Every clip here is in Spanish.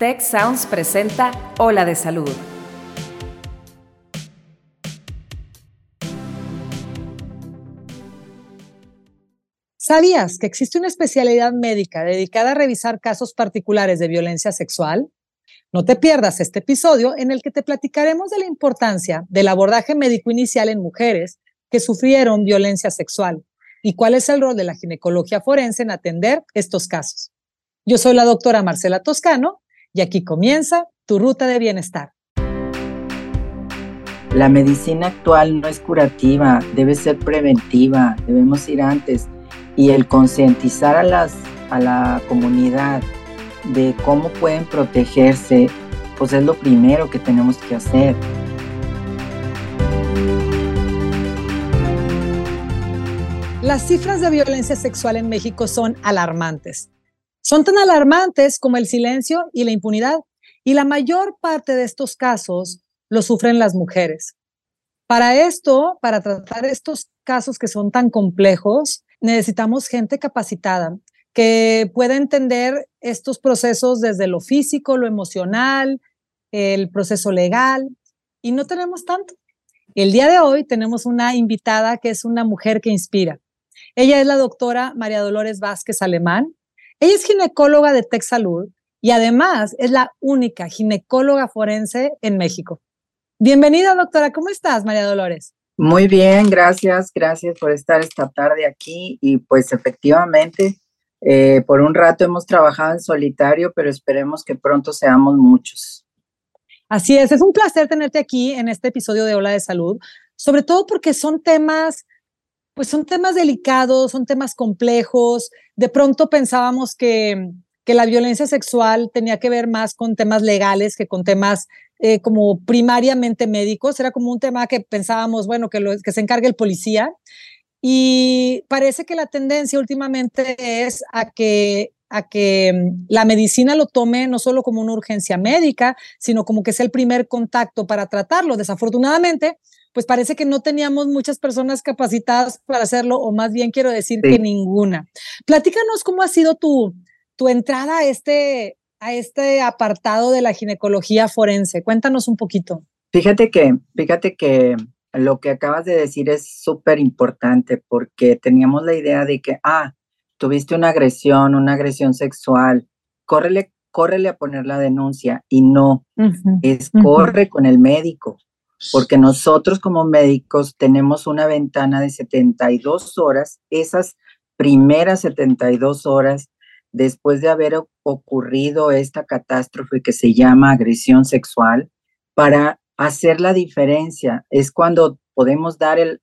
Tech Sounds presenta Ola de Salud. ¿Sabías que existe una especialidad médica dedicada a revisar casos particulares de violencia sexual? No te pierdas este episodio en el que te platicaremos de la importancia del abordaje médico inicial en mujeres que sufrieron violencia sexual y cuál es el rol de la ginecología forense en atender estos casos. Yo soy la doctora Marcela Toscano y aquí comienza tu ruta de bienestar. La medicina actual no es curativa, debe ser preventiva, debemos ir antes y el concientizar a, las, a la comunidad de cómo pueden protegerse, pues es lo primero que tenemos que hacer. Las cifras de violencia sexual en México son alarmantes. Son tan alarmantes como el silencio y la impunidad, y la mayor parte de estos casos lo sufren las mujeres. Para esto, para tratar estos casos que son tan complejos, necesitamos gente capacitada que pueda entender estos procesos desde lo físico, lo emocional, el proceso legal, y no tenemos tanto. El día de hoy tenemos una invitada que es una mujer que inspira. Ella es la doctora María Dolores Vázquez Alemán. Ella es ginecóloga de TechSalud y además es la única ginecóloga forense en México. Bienvenida, doctora. ¿Cómo estás, María Dolores? Muy bien, gracias, gracias por estar esta tarde aquí y pues efectivamente, eh, por un rato hemos trabajado en solitario, pero esperemos que pronto seamos muchos. Así es, es un placer tenerte aquí en este episodio de Ola de Salud, sobre todo porque son temas, pues son temas delicados, son temas complejos. De pronto pensábamos que, que la violencia sexual tenía que ver más con temas legales que con temas eh, como primariamente médicos, era como un tema que pensábamos, bueno, que, que se encargue el policía. Y parece que la tendencia últimamente es a que, a que mm, la medicina lo tome no solo como una urgencia médica, sino como que es el primer contacto para tratarlo. Desafortunadamente, pues parece que no teníamos muchas personas capacitadas para hacerlo, o más bien quiero decir que ninguna. Platícanos cómo ha sido tu, tu entrada a este, a este apartado de la ginecología forense. Cuéntanos un poquito. Fíjate que, fíjate que lo que acabas de decir es súper importante porque teníamos la idea de que, ah, tuviste una agresión, una agresión sexual, córrele, córrele a poner la denuncia y no, es corre con el médico, porque nosotros como médicos tenemos una ventana de 72 horas, esas primeras 72 horas después de haber ocurrido esta catástrofe que se llama agresión sexual, para hacer la diferencia. Es cuando podemos dar el,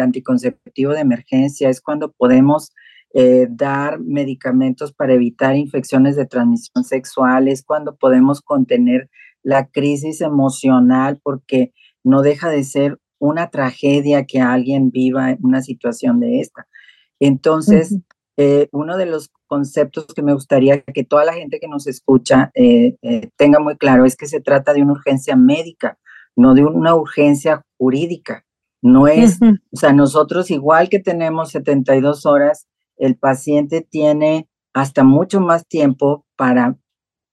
anticonceptivo de emergencia, es cuando podemos eh, dar medicamentos para evitar infecciones de transmisión sexual, es cuando podemos contener la crisis emocional porque no deja de ser una tragedia que alguien viva una situación de esta. Entonces, eh, uno de los conceptos que me gustaría que toda la gente que nos escucha eh, eh, tenga muy claro es que se trata de una urgencia médica, no de una urgencia jurídica. No es, o sea, nosotros igual que tenemos 72 horas, el paciente tiene hasta mucho más tiempo para,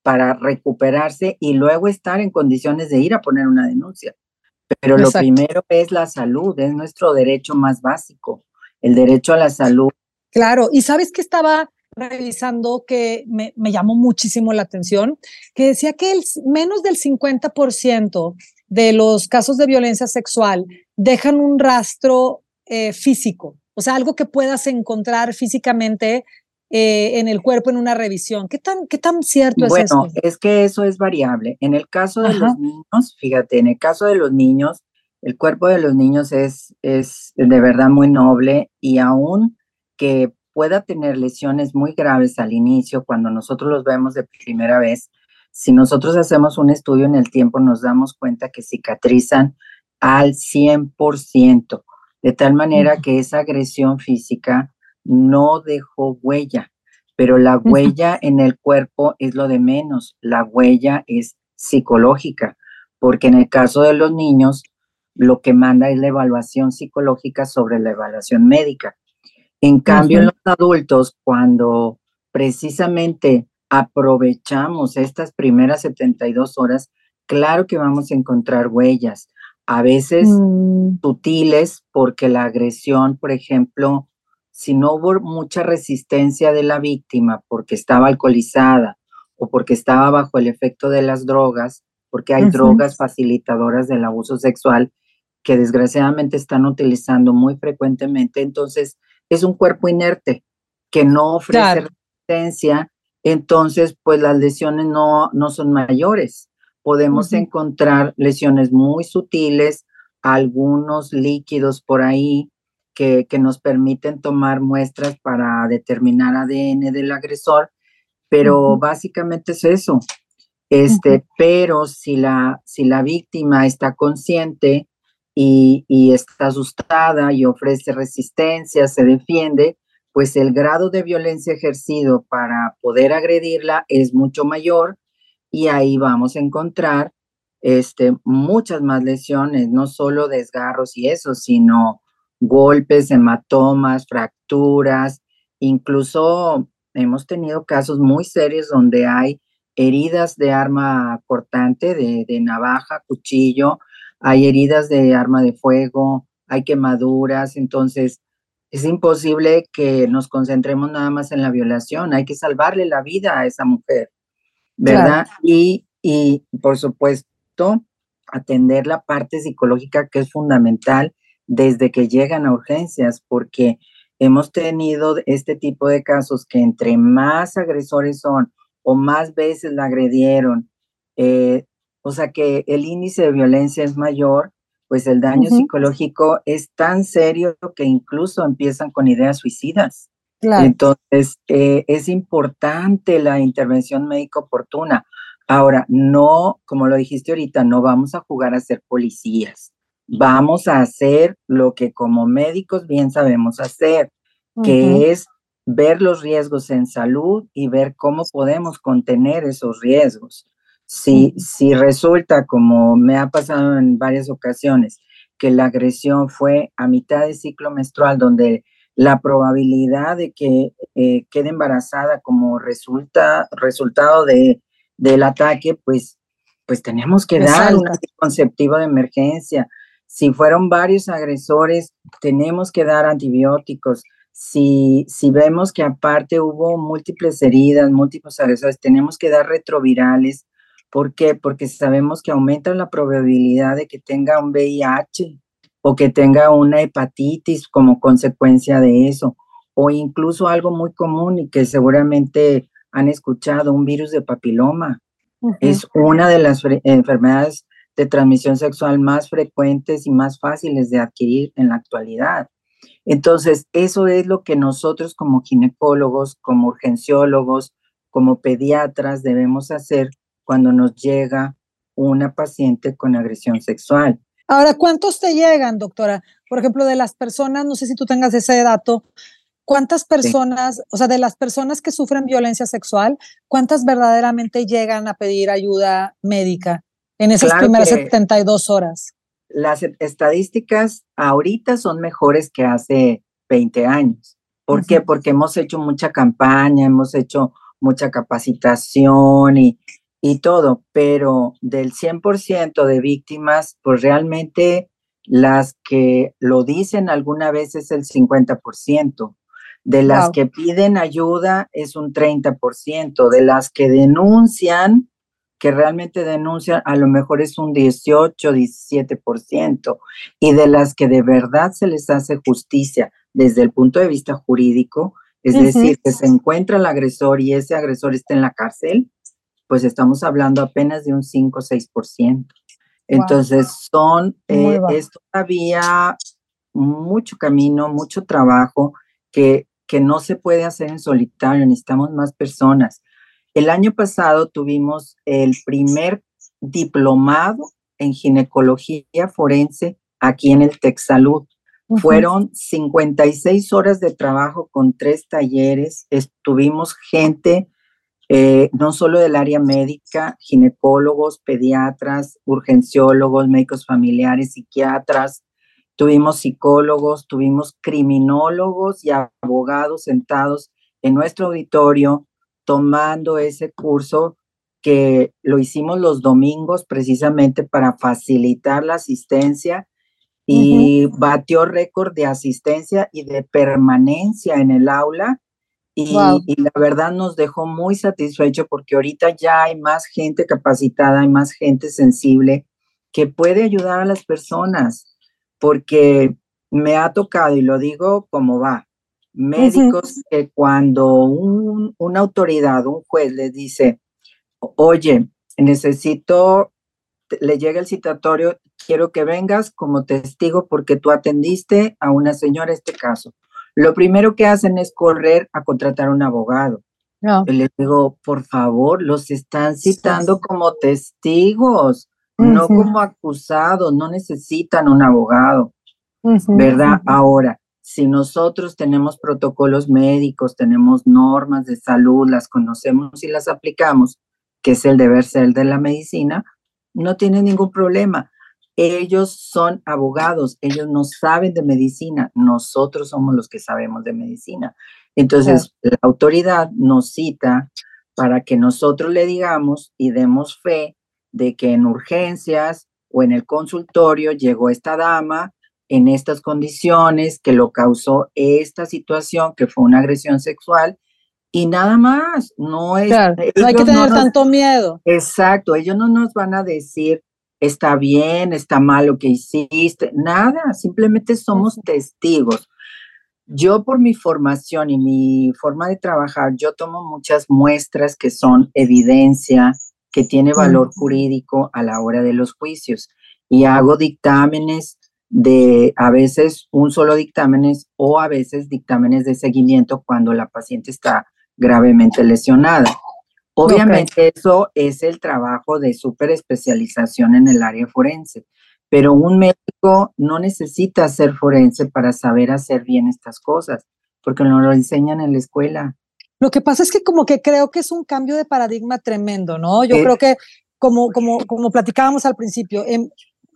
para recuperarse y luego estar en condiciones de ir a poner una denuncia. Pero lo primero es la salud, es nuestro derecho más básico, el derecho a la salud. Claro, y sabes que estaba revisando que me, llamó muchísimo la atención, que decía que el, menos del 50% de los casos de violencia sexual dejan un rastro eh, físico, o sea, algo que puedas encontrar físicamente eh, en el cuerpo en una revisión. ¿Qué tan, qué tan cierto es eso? Bueno, es que eso es variable. En el caso de los niños, fíjate, en el caso de los niños, el cuerpo de los niños es, es de verdad muy noble y aún que pueda tener lesiones muy graves al inicio, cuando nosotros los vemos de primera vez, si nosotros hacemos un estudio en el tiempo, nos damos cuenta que cicatrizan al 100%, de tal manera que esa agresión física no dejó huella, pero la huella en el cuerpo es lo de menos, la huella es psicológica, porque en el caso de los niños, lo que manda es la evaluación psicológica sobre la evaluación médica. En cambio, en los adultos, cuando precisamente aprovechamos estas primeras 72 horas, claro que vamos a encontrar huellas, a veces mm. sutiles, porque la agresión, por ejemplo, si no hubo mucha resistencia de la víctima porque estaba alcoholizada o porque estaba bajo el efecto de las drogas, porque hay drogas facilitadoras del abuso sexual que desgraciadamente están utilizando muy frecuentemente, entonces es un cuerpo inerte que no ofrece resistencia, entonces pues las lesiones no, no son mayores. Podemos encontrar lesiones muy sutiles, algunos líquidos por ahí, que, nos permiten tomar muestras para determinar ADN del agresor, pero básicamente es eso. Este, pero si la, si la víctima está consciente y, y, está asustada y ofrece resistencia, se defiende, pues el grado de violencia ejercido para poder agredirla es mucho mayor y ahí vamos a encontrar este, muchas más lesiones, no solo desgarros y eso, sino golpes, hematomas, fracturas, incluso hemos tenido casos muy serios donde hay heridas de arma cortante, de, navaja, cuchillo, hay heridas de arma de fuego, hay quemaduras, entonces es imposible que nos concentremos nada más en la violación, hay que salvarle la vida a esa mujer, ¿verdad? Y, y por supuesto, atender la parte psicológica que es fundamental desde que llegan a urgencias, porque hemos tenido este tipo de casos que entre más agresores son o más veces la agredieron, eh, o sea que el índice de violencia es mayor, pues el daño psicológico es tan serio que incluso empiezan con ideas suicidas. Entonces, eh, es importante la intervención médica oportuna. Ahora, no, como lo dijiste ahorita, no vamos a jugar a ser policías vamos a hacer lo que como médicos bien sabemos hacer, que es ver los riesgos en salud y ver cómo podemos contener esos riesgos. Si, si resulta, como me ha pasado en varias ocasiones, que la agresión fue a mitad de ciclo menstrual, donde la probabilidad de que eh, quede embarazada como resulta, resultado de, del ataque, pues, pues tenemos que dar un anticonceptivo de emergencia, si fueron varios agresores, tenemos que dar antibióticos. Si, si vemos que aparte hubo múltiples heridas, múltiples agresores, tenemos que dar retrovirales. ¿Por qué? Porque sabemos que aumenta la probabilidad de que tenga un VIH o que tenga una hepatitis como consecuencia de eso, o incluso algo muy común y que seguramente han escuchado, un virus de papiloma. Es una de las enfermedades de transmisión sexual más frecuentes y más fáciles de adquirir en la actualidad. Entonces, eso es lo que nosotros como ginecólogos, como urgenciólogos, como pediatras debemos hacer cuando nos llega una paciente con agresión sexual. Ahora, ¿cuántos te llegan, doctora? Por ejemplo, de las personas, no sé si tú tengas ese dato, ¿cuántas personas, o sea, de las personas que sufren violencia sexual, cuántas verdaderamente llegan a pedir ayuda médica? En esas primeras 72 horas. Las estadísticas ahorita son mejores que hace 20 años. ¿Por qué? Porque hemos hecho mucha campaña, hemos hecho mucha capacitación y, y todo, pero del 100% de víctimas, pues realmente las que lo dicen alguna vez es el 50%. De las que piden ayuda es un 30%. De las que denuncian que realmente denuncian a lo mejor es un 18, 17%, y de las que de verdad se les hace justicia desde el punto de vista jurídico, es decir, que se encuentra el agresor y ese agresor está en la cárcel, pues estamos hablando apenas de un 5 o 6%. Entonces, son, eh, es todavía mucho camino, mucho trabajo que, que no se puede hacer en solitario, necesitamos más personas. El año pasado tuvimos el primer diplomado en ginecología forense aquí en el Texalud. Fueron 56 horas de trabajo con tres talleres. Estuvimos gente eh, no solo del área médica, ginecólogos, pediatras, urgenciólogos, médicos familiares, psiquiatras, tuvimos psicólogos, tuvimos criminólogos y abogados sentados en nuestro auditorio tomando ese curso que lo hicimos los domingos precisamente para facilitar la asistencia y batió récord de asistencia y de permanencia en el aula. Y, y, la verdad nos dejó muy satisfecho porque ahorita ya hay más gente capacitada, hay más gente sensible que puede ayudar a las personas, porque me ha tocado, y lo digo como va, médicos que cuando una autoridad, un juez les dice, oye, necesito, le llega el citatorio, quiero que vengas como testigo porque tú atendiste a una señora este caso. Lo primero que hacen es correr a contratar a un abogado. No. les digo, por favor, los están citando como testigos, no como acusados, no necesitan un abogado, ¿verdad? Ahora, si nosotros tenemos protocolos médicos, tenemos normas de salud, las conocemos y las aplicamos, que es el deber ser de la medicina, no tiene ningún problema. Ellos son abogados, ellos no saben de medicina, nosotros somos los que sabemos de medicina. Entonces, la autoridad nos cita para que nosotros le digamos y demos fe de que en urgencias o en el consultorio llegó esta dama en estas condiciones, que lo causó esta situación, que fue una agresión sexual, y nada más, no es... no hay que tener tanto miedo. Exacto, ellos no nos van a decir, está bien, está mal lo que hiciste, nada, simplemente somos testigos. Yo por mi formación y mi forma de trabajar, yo tomo muchas muestras que son evidencia, que tiene valor jurídico a la hora de los juicios y hago dictámenes de a veces un solo dictámenes o a veces dictámenes de seguimiento cuando la paciente está gravemente lesionada. Obviamente eso es el trabajo de super especialización en el área forense, pero un médico no necesita ser forense para saber hacer bien estas cosas, porque no lo enseñan en la escuela. Lo que pasa es que como que creo que es un cambio de paradigma tremendo, ¿no? Yo creo que como, como, como platicábamos al principio, en,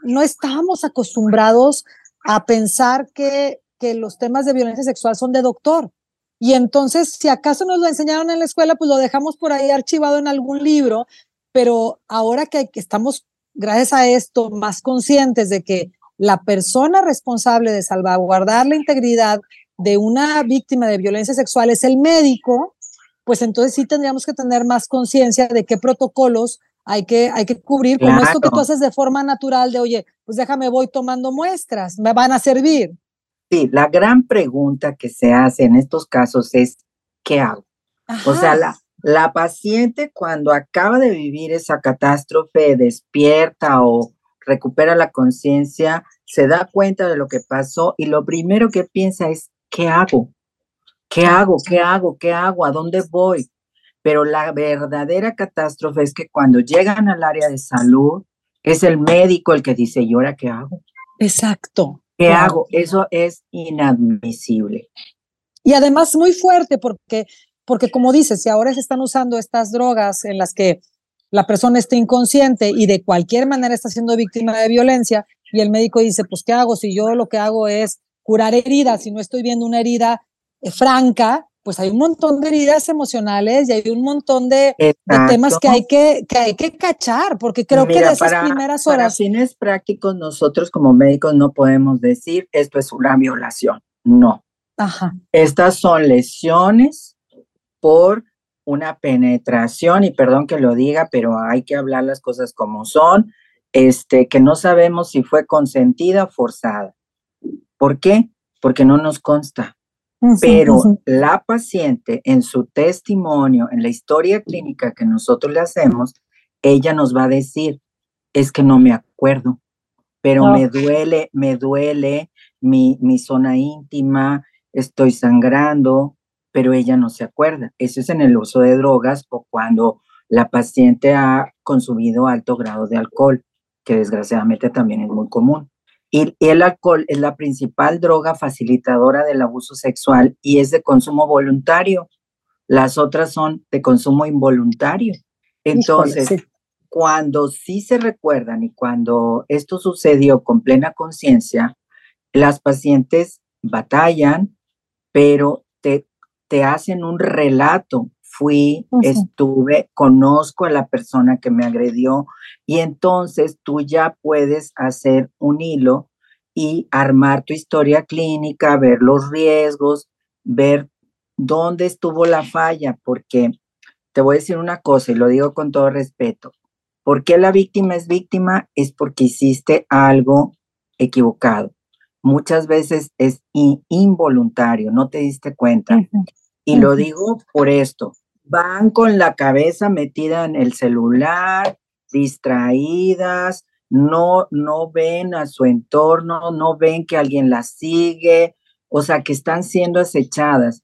no estábamos acostumbrados a pensar que, que los temas de violencia sexual son de doctor. Y entonces, si acaso nos lo enseñaron en la escuela, pues lo dejamos por ahí archivado en algún libro, pero ahora que, estamos, gracias a esto, más conscientes de que la persona responsable de salvaguardar la integridad de una víctima de violencia sexual es el médico, pues entonces sí tendríamos que tener más conciencia de qué protocolos hay que, hay que cubrir como esto que tú haces de forma natural de, oye, pues déjame, voy tomando muestras, me van a servir. Sí, la gran pregunta que se hace en estos casos es, ¿qué hago? O sea, la, la paciente cuando acaba de vivir esa catástrofe despierta o recupera la conciencia, se da cuenta de lo que pasó y lo primero que piensa es, ¿qué hago? ¿Qué hago? ¿Qué hago? ¿Qué hago? ¿A dónde voy? Pero la verdadera catástrofe es que cuando llegan al área de salud, es el médico el que dice, ¿y ahora qué hago? Exacto. ¿Qué hago? Eso es inadmisible. Y además muy fuerte porque, porque como dices, si ahora se están usando estas drogas en las que la persona está inconsciente y de cualquier manera está siendo víctima de violencia y el médico dice, pues ¿qué hago? Si yo lo que hago es curar heridas, si no estoy viendo una herida eh, franca, pues hay un montón de heridas emocionales y hay un montón de, temas que hay que, que hay que cachar, porque creo que de esas primeras horas. Para fines prácticos, nosotros como médicos no podemos decir esto es una violación. No. Ajá. Estas son lesiones por una penetración, y perdón que lo diga, pero hay que hablar las cosas como son, este, que no sabemos si fue consentida o forzada. ¿Por qué? Porque no nos consta. Pero la paciente en su testimonio, en la historia clínica que nosotros le hacemos, ella nos va a decir, es que no me acuerdo, pero me duele, me duele mi, mi zona íntima, estoy sangrando, pero ella no se acuerda. Eso es en el uso de drogas o cuando la paciente ha consumido alto grado de alcohol, que desgraciadamente también es muy común. Y el alcohol es la principal droga facilitadora del abuso sexual y es de consumo voluntario. Las otras son de consumo involuntario. Entonces, cuando sí se recuerdan y cuando esto sucedió con plena conciencia, las pacientes batallan, pero te, te hacen un relato fui, estuve, conozco a la persona que me agredió y entonces tú ya puedes hacer un hilo y armar tu historia clínica, ver los riesgos, ver dónde estuvo la falla, porque te voy a decir una cosa y lo digo con todo respeto. ¿Por qué la víctima es víctima? Es porque hiciste algo equivocado. Muchas veces es involuntario, no te diste cuenta. Y lo digo por esto. Van con la cabeza metida en el celular, distraídas, no, no ven a su entorno, no ven que alguien las sigue, o sea, que están siendo acechadas.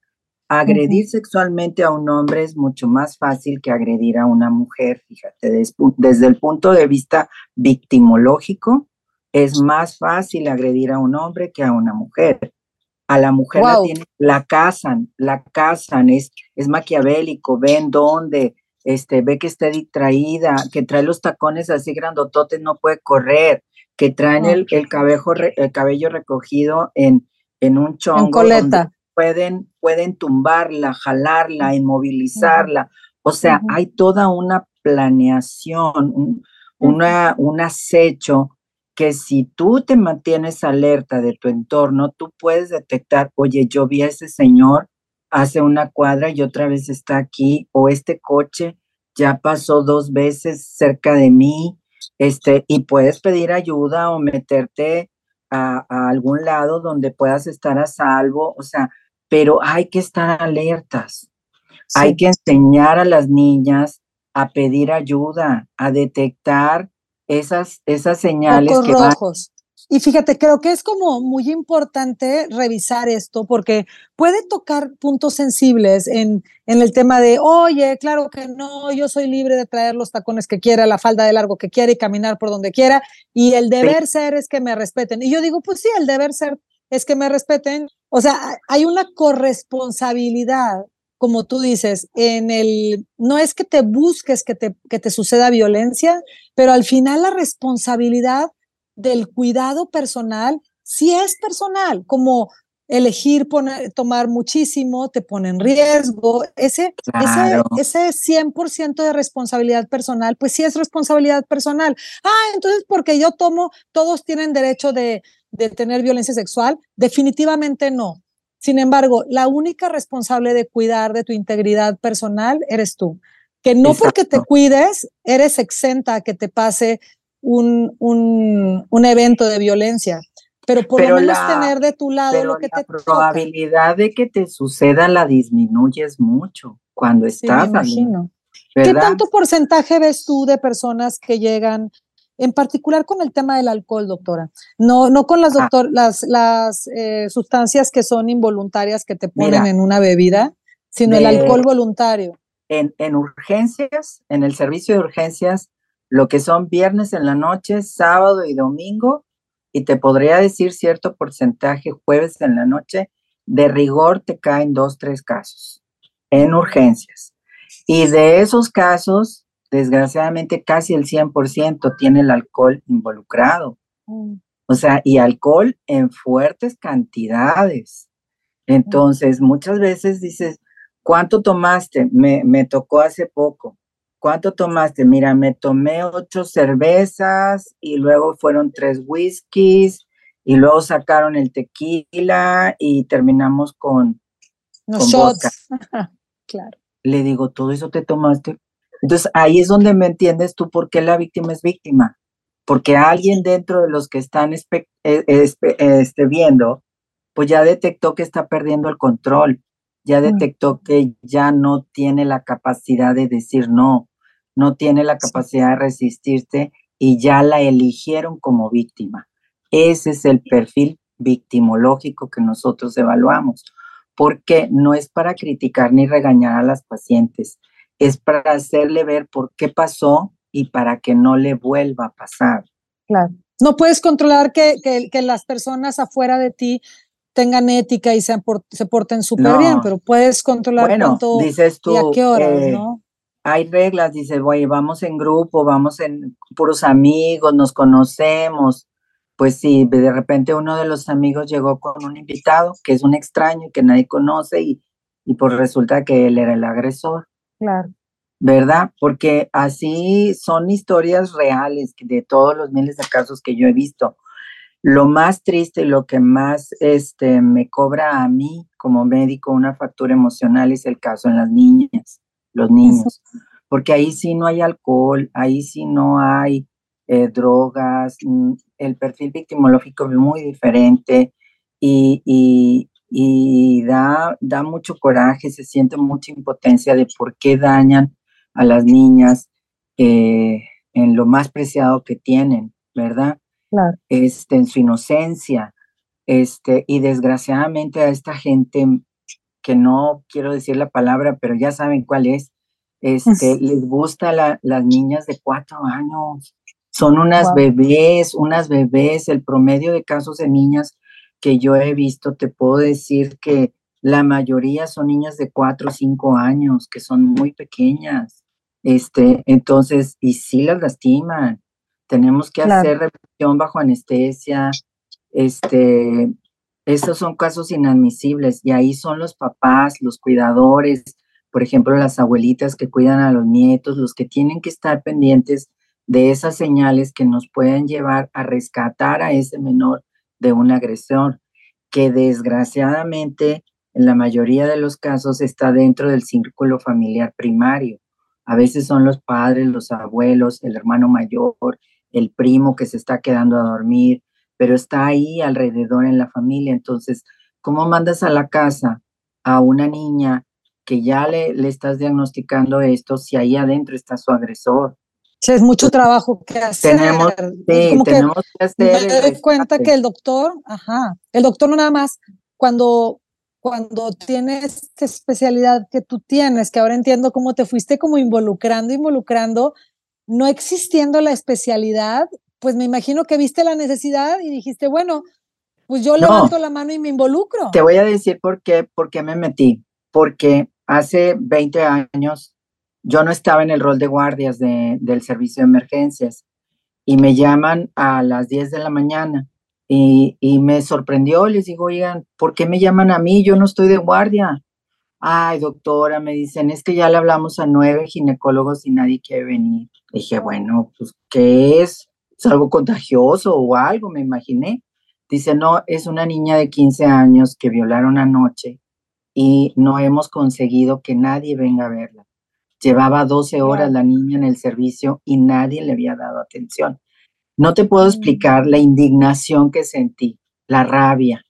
Agredir sexualmente a un hombre es mucho más fácil que agredir a una mujer, fíjate, desde el punto de vista victimológico, es más fácil agredir a un hombre que a una mujer. A la mujer la, tienen, la casan, la casan, es, es maquiavélico, ven dónde, este, ve que está distraída, que trae los tacones así grandototes, no puede correr, que traen el, el, el cabello recogido en, en un chongo. En coleta. Pueden, pueden tumbarla, jalarla, inmovilizarla. O sea, hay toda una planeación, un, una, un acecho que si tú te mantienes alerta de tu entorno, tú puedes detectar, oye, yo vi a ese señor hace una cuadra y otra vez está aquí, o este coche ya pasó dos veces cerca de mí, este, y puedes pedir ayuda o meterte a, algún lado donde puedas estar a salvo, o sea, pero hay que estar alertas. Hay que enseñar a las niñas a pedir ayuda, a detectar esas, esas señales que rojos. Y fíjate, creo que es como muy importante revisar esto porque puede tocar puntos sensibles en, en, el tema de, oye, claro que no, yo soy libre de traer los tacones que quiera, la falda de largo que quiera y caminar por donde quiera. Y el deber ser es que me respeten. Y yo digo, pues sí, el deber ser es que me respeten. O sea, hay una corresponsabilidad como tú dices, en el, no es que te busques que te, que te suceda violencia, pero al final la responsabilidad del cuidado personal sí es personal, como elegir poner, tomar muchísimo te pone en riesgo. Ese, ese, ese 100% de responsabilidad personal, pues sí es responsabilidad personal. Ah, entonces porque yo tomo, todos tienen derecho de, de tener violencia sexual. Definitivamente no. Sin embargo, la única responsable de cuidar de tu integridad personal eres tú. Que no porque te cuides, eres exenta a que te pase un, un, evento de violencia. Pero por lo menos tener de tu lado lo que la probabilidad de que te suceda la disminuyes mucho cuando estás. Me imagino. ¿Qué tanto porcentaje ves tú de personas que llegan en particular con el tema del alcohol, doctora. No, no con las, ah. doctor, las, las eh, sustancias que son involuntarias que te ponen en una bebida, sino el alcohol voluntario. En, en urgencias, en el servicio de urgencias, lo que son viernes en la noche, sábado y domingo, y te podría decir cierto porcentaje jueves en la noche, de rigor te caen dos, tres casos en urgencias. Y de esos casos, desgraciadamente casi el 100% tiene el alcohol involucrado. Mm. O sea, y alcohol en fuertes cantidades. Entonces, muchas veces dices, ¿cuánto tomaste? Me, me tocó hace poco. ¿Cuánto tomaste? Mira, me tomé ocho cervezas y luego fueron tres whiskies y luego sacaron el tequila y terminamos con, Los shots. claro. Le digo, ¿todo eso te tomaste? Entonces ahí es donde me entiendes tú por qué la víctima es víctima. Porque alguien dentro de los que están e, este, viendo, pues ya detectó que está perdiendo el control, ya detectó que ya no tiene la capacidad de decir no, no tiene la capacidad de resistirse y ya la eligieron como víctima. Ese es el perfil victimológico que nosotros evaluamos, porque no es para criticar ni regañar a las pacientes, es para hacerle ver por qué pasó y para que no le vuelva a pasar. Claro. No puedes controlar que, que, las personas afuera de ti tengan ética y se, se porten súper bien, pero puedes controlar bueno, dices tú, y a qué hora, eh, ¿no? Hay reglas, dices, güey, vamos en grupo, vamos en puros amigos, nos conocemos. Pues sí, de repente uno de los amigos llegó con un invitado que es un extraño que nadie conoce y, y pues resulta que él era el agresor Claro. ¿Verdad? Porque así son historias reales de todos los miles de casos que yo he visto. Lo más triste y lo que más este, me cobra a mí como médico una factura emocional es el caso en las niñas, los niños, porque ahí sí no hay alcohol, ahí sí no hay eh, drogas, mm, el perfil victimológico es muy diferente y, y, da, da mucho coraje, se siente mucha impotencia de por qué dañan a las niñas eh, en lo más preciado que tienen, ¿verdad? Este, en su inocencia. Este, y desgraciadamente a esta gente que no quiero decir la palabra, pero ya saben cuál es, este, les gusta la, las niñas de cuatro años. Son unas bebés, unas bebés. El promedio de casos de niñas que yo he visto, te puedo decir que la mayoría son niñas de cuatro o cinco años, que son muy pequeñas. Este, entonces, y sí las lastiman. Tenemos que hacer revisión bajo anestesia. Este, estos son casos inadmisibles y ahí son los papás, los cuidadores, por ejemplo, las abuelitas que cuidan a los nietos, los que tienen que estar pendientes de esas señales que nos pueden llevar a rescatar a ese menor de un agresor, que desgraciadamente en la mayoría de los casos está dentro del círculo familiar primario. A veces son los padres, los abuelos, el hermano mayor, el primo que se está quedando a dormir, pero está ahí alrededor en la familia. Entonces, ¿cómo mandas a la casa a una niña que ya le, le estás diagnosticando esto si ahí adentro está su agresor? Es mucho trabajo que hacer. Tenemos, sí, tenemos que, hacer. Me doy cuenta que el doctor, ajá, el doctor no nada más cuando cuando tienes esta especialidad que tú tienes, que ahora entiendo cómo te fuiste como involucrando, involucrando, no existiendo la especialidad, pues me imagino que viste la necesidad y dijiste, bueno, pues yo levanto la mano y me involucro. Te voy a decir por qué, por qué me metí. Porque hace 20 años yo no estaba en el rol de guardias del servicio de emergencias y me llaman a las 10 de la mañana y, me sorprendió. Les digo, oigan, ¿por qué me llaman a mí? Yo no estoy de guardia. Ay, doctora, me dicen, es que ya le hablamos a nueve ginecólogos y nadie quiere venir. Dije, bueno, pues, ¿qué es? ¿Es algo contagioso o algo? Me imaginé. Dice, no, es una niña de 15 años que violaron anoche y no hemos conseguido que nadie venga a verla. Llevaba 12 horas la niña en el servicio y nadie le había dado atención. No te puedo mm. explicar la indignación que sentí, la rabia,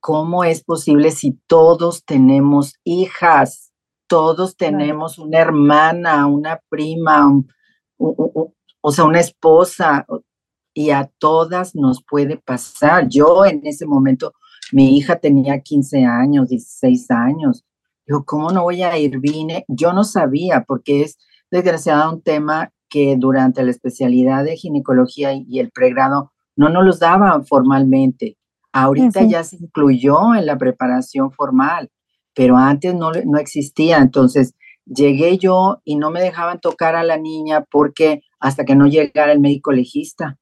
¿cómo es posible si todos tenemos hijas? Todos tenemos una hermana, una prima, o sea, una esposa, y a todas nos puede pasar. Yo en ese momento, mi hija tenía 15 años, 16 años. Yo, ¿cómo no voy a ir? Vine, yo no sabía, porque es desgraciado un tema que durante la especialidad de ginecología y el pregrado no nos los daban formalmente. Ahorita ya se incluyó en la preparación formal, pero antes no, no existía. Entonces llegué yo y no me dejaban tocar a la niña porque hasta que no llegara el médico legista.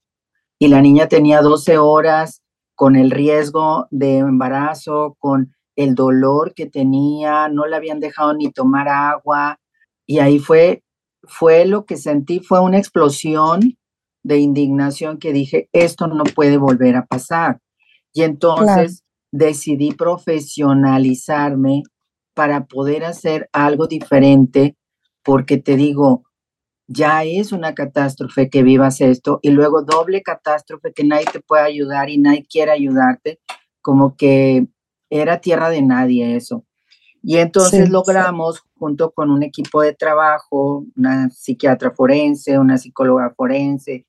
Y la niña tenía 12 horas con el riesgo de embarazo, con el dolor que tenía, no le habían dejado ni tomar agua. Y ahí fue, fue lo que sentí, fue una explosión de indignación que dije, esto no puede volver a pasar. Y entonces decidí profesionalizarme para poder hacer algo diferente, porque te digo, ya es una catástrofe que vivas esto y luego doble catástrofe que nadie te puede ayudar y nadie quiere ayudarte, como que era tierra de nadie eso. Y entonces logramos, junto con un equipo de trabajo, una psiquiatra forense, una psicóloga forense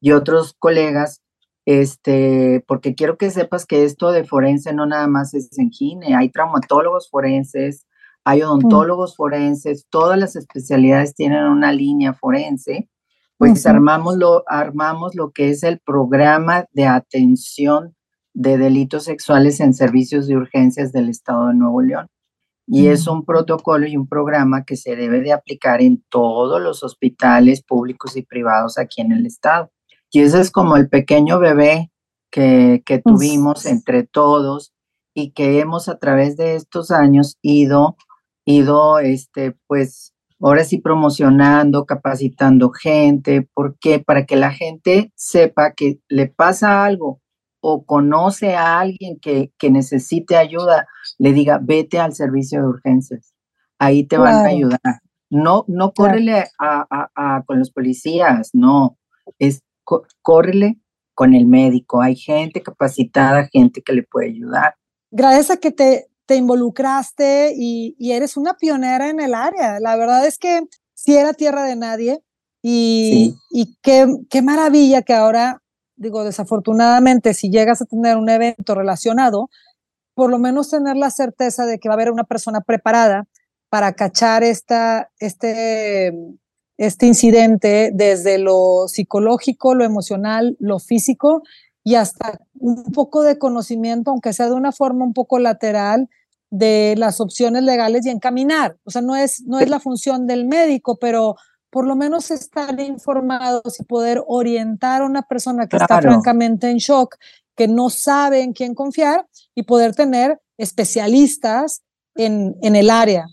y otros colegas, este, porque quiero que sepas que esto de forense no nada más es en gine, hay traumatólogos forenses, hay mm. odontólogos forenses, todas las especialidades tienen una línea forense, pues armamos, lo, armamos lo que es el programa de atención de delitos sexuales en servicios de urgencias del Estado de Nuevo León. Y es un protocolo y un programa que se debe de aplicar en todos los hospitales públicos y privados aquí en el Estado. Y ese es como el pequeño bebé que, que tuvimos entre todos y que hemos a través de estos años ido, ido este, pues, ahora sí promocionando, capacitando gente, ¿por qué? Para que la gente sepa que le pasa algo o conoce a alguien que, que necesite ayuda, le diga, vete al servicio de urgencias, ahí te van a ayudar. No, no córrele a, con los policías, no, es córrele con el médico. Hay gente capacitada, gente que le puede ayudar. Gracias a que te, te involucraste y, eres una pionera en el área. La verdad es que si era tierra de nadie y, y qué, qué maravilla que ahora, digo, desafortunadamente, si llegas a tener un evento relacionado, por lo menos tener la certeza de que va a haber una persona preparada para cachar esta, este, este incidente desde lo psicológico, lo emocional, lo físico y hasta un poco de conocimiento, aunque sea de una forma un poco lateral, de las opciones legales y encaminar. O sea, no es, no es la función del médico, pero por lo menos estar informados y poder orientar a una persona que está francamente en shock, que no sabe en quién confiar y poder tener especialistas en, en el área.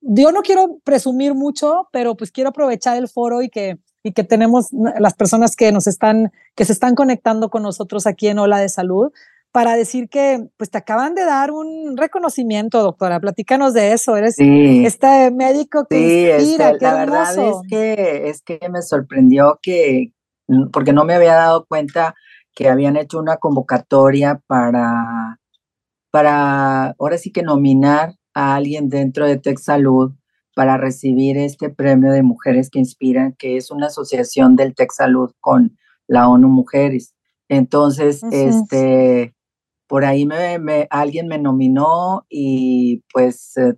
Yo no quiero presumir mucho, pero pues quiero aprovechar el foro y que, y que tenemos las personas que nos están, que se están conectando con nosotros aquí en Ola de Salud para decir que pues te acaban de dar un reconocimiento, doctora. Platícanos de eso. Eres este médico que sí, inspira, este, la verdad es que es que me sorprendió que porque no me había dado cuenta que habían hecho una convocatoria para para ahora sí que nominar a alguien dentro de Tech Salud para recibir este premio de Mujeres que Inspiran, que es una asociación del Tech Salud con la ONU Mujeres. Entonces, este, por ahí me, alguien me nominó y pues eh,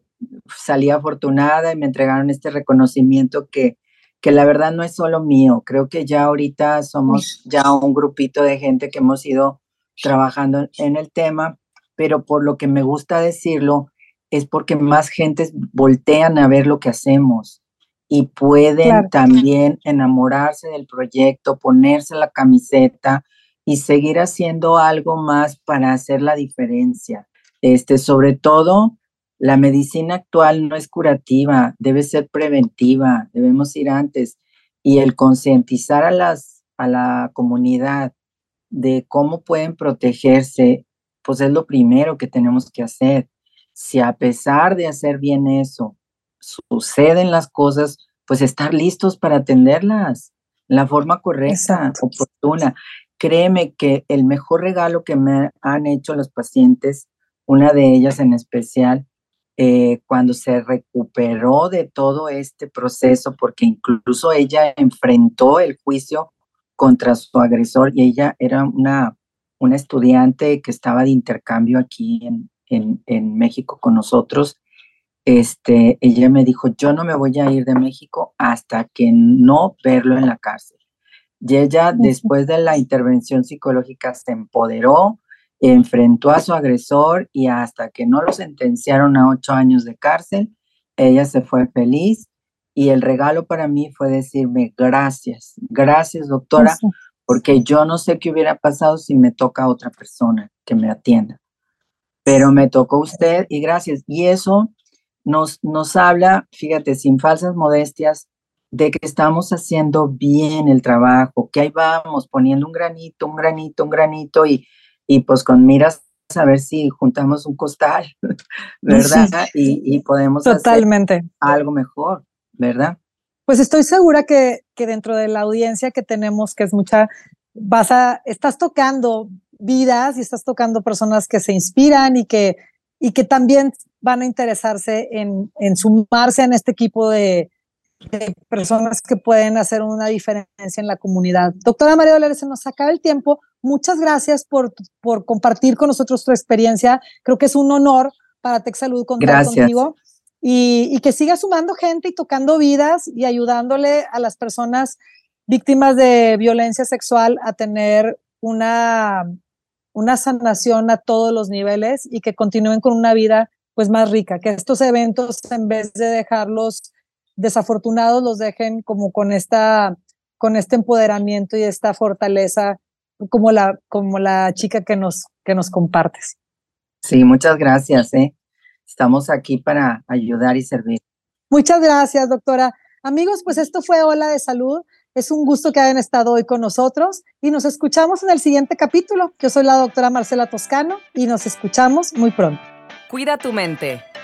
salí afortunada y me entregaron este reconocimiento que, que la verdad no es solo mío, creo que ya ahorita somos ya un grupito de gente que hemos ido trabajando en el tema, pero por lo que me gusta decirlo, es porque más gentes voltean a ver lo que hacemos y pueden también enamorarse del proyecto, ponerse la camiseta y seguir haciendo algo más para hacer la diferencia. Este, sobre todo, la medicina actual no es curativa, debe ser preventiva, debemos ir antes y el concientizar a las a la comunidad de cómo pueden protegerse, pues es lo primero que tenemos que hacer si a pesar de hacer bien eso, suceden las cosas, pues estar listos para atenderlas la forma correcta, oportuna. Créeme que el mejor regalo que me han hecho los pacientes, una de ellas en especial, eh, cuando se recuperó de todo este proceso, porque incluso ella enfrentó el juicio contra su agresor y ella era una, una estudiante que estaba de intercambio aquí en, en, México con nosotros, este, ella me dijo, yo no me voy a ir de México hasta que no verlo en la cárcel. Y ella, después de la intervención psicológica, se empoderó, enfrentó a su agresor y hasta que no lo sentenciaron a ocho años de cárcel, ella se fue feliz. Y el regalo para mí fue decirme, gracias, gracias doctora, porque yo no sé qué hubiera pasado si me toca a otra persona que me atienda pero me tocó usted y gracias. Y eso nos, nos habla, fíjate, sin falsas modestias, de que estamos haciendo bien el trabajo, que ahí vamos poniendo un granito, un granito, un granito y, y pues con miras a ver si juntamos un costal, ¿verdad? Y, podemos Totalmente. hacer algo mejor, ¿verdad? Pues estoy segura que, que dentro de la audiencia que tenemos, que es mucha, vas a, estás tocando vidas y estás tocando personas que se inspiran y que, y que también van a interesarse en, en sumarse en este equipo de, personas que pueden hacer una diferencia en la comunidad. Doctora María Dolores, se nos acaba el tiempo. Muchas gracias por, por compartir con nosotros tu experiencia. Creo que es un honor para Tech Salud contar contigo y, y que siga sumando gente y tocando vidas y ayudándole a las personas víctimas de violencia sexual a tener una una sanación a todos los niveles y que continúen con una vida pues más rica, que estos eventos en vez de dejarlos desafortunados los dejen como con esta con este empoderamiento y esta fortaleza como la como la chica que nos que nos compartes. Sí, muchas gracias, ¿eh? Estamos aquí para ayudar y servir. Muchas gracias, doctora. Amigos, pues esto fue Hola de Salud. Es un gusto que hayan estado hoy con nosotros y nos escuchamos en el siguiente capítulo. Yo soy la doctora Marcela Toscano y nos escuchamos muy pronto. Cuida tu mente.